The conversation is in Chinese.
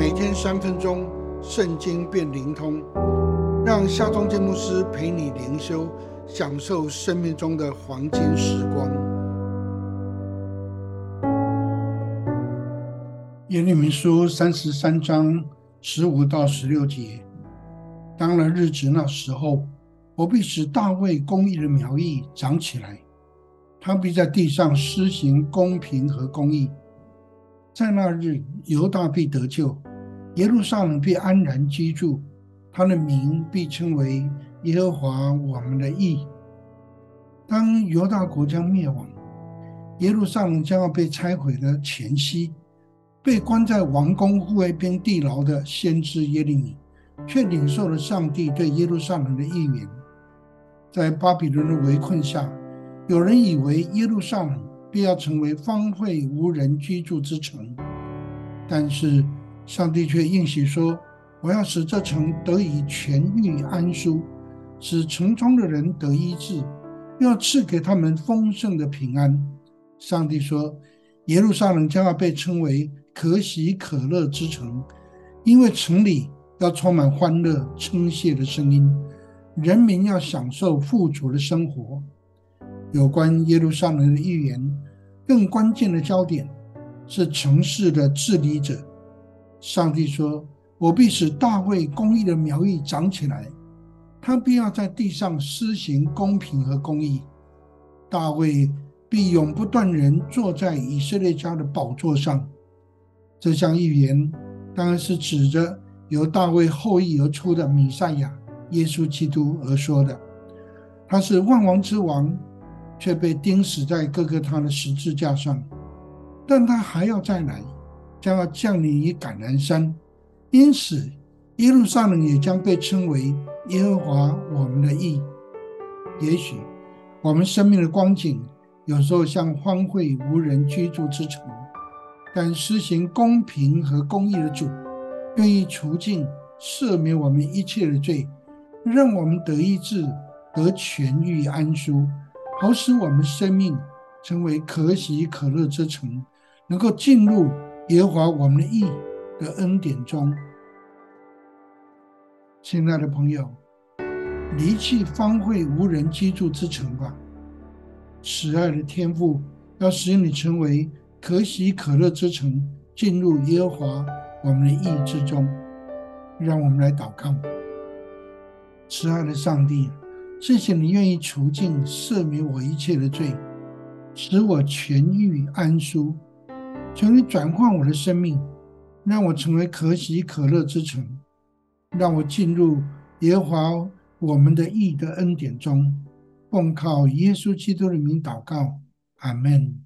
每天三分钟，圣经变灵通，让夏忠建牧师陪你灵修，享受生命中的黄金时光。耶利米书三十三章十五到十六节，当了日子那时候，我必使大卫公义的苗裔长起来，他必在地上施行公平和公义。在那日，犹大必得救，耶路撒冷必安然居住，他的名必称为耶和华我们的义。当犹大国将灭亡，耶路撒冷将要被拆毁的前夕，被关在王宫护卫边地牢的先知耶利米，却领受了上帝对耶路撒冷的预言。在巴比伦的围困下，有人以为耶路撒冷。必要成为荒废无人居住之城，但是上帝却应许说：“我要使这城得以痊愈安舒，使城中的人得医治，要赐给他们丰盛的平安。”上帝说：“耶路撒冷将要被称为可喜可乐之城，因为城里要充满欢乐称谢的声音，人民要享受富足的生活。”有关耶路撒冷的预言，更关键的焦点是城市的治理者。上帝说：“我必使大卫公义的苗裔长起来，他必要在地上施行公平和公义。大卫必永不断人坐在以色列家的宝座上。”这项预言当然是指着由大卫后裔而出的弥赛亚耶稣基督而说的。他是万王之王。却被钉死在各个他的十字架上，但他还要再来，将要降临于橄榄山，因此耶路撒冷也将被称为耶和华我们的义。也许我们生命的光景有时候像荒废无人居住之城，但施行公平和公义的主，愿意除尽赦免我们一切的罪，让我们得医治，得痊愈安舒。好使我们生命成为可喜可乐之城，能够进入耶和华我们的意的恩典中。亲爱的朋友，离弃方会无人居住之城吧。慈爱的天父要使你成为可喜可乐之城，进入耶和华我们的意之中。让我们来祷告，慈爱的上帝。谢谢你愿意除尽、赦免我一切的罪，使我痊愈安舒。求你转换我的生命，让我成为可喜可乐之城，让我进入耶和华我们的义的恩典中。奉靠耶稣基督的名祷告，阿门。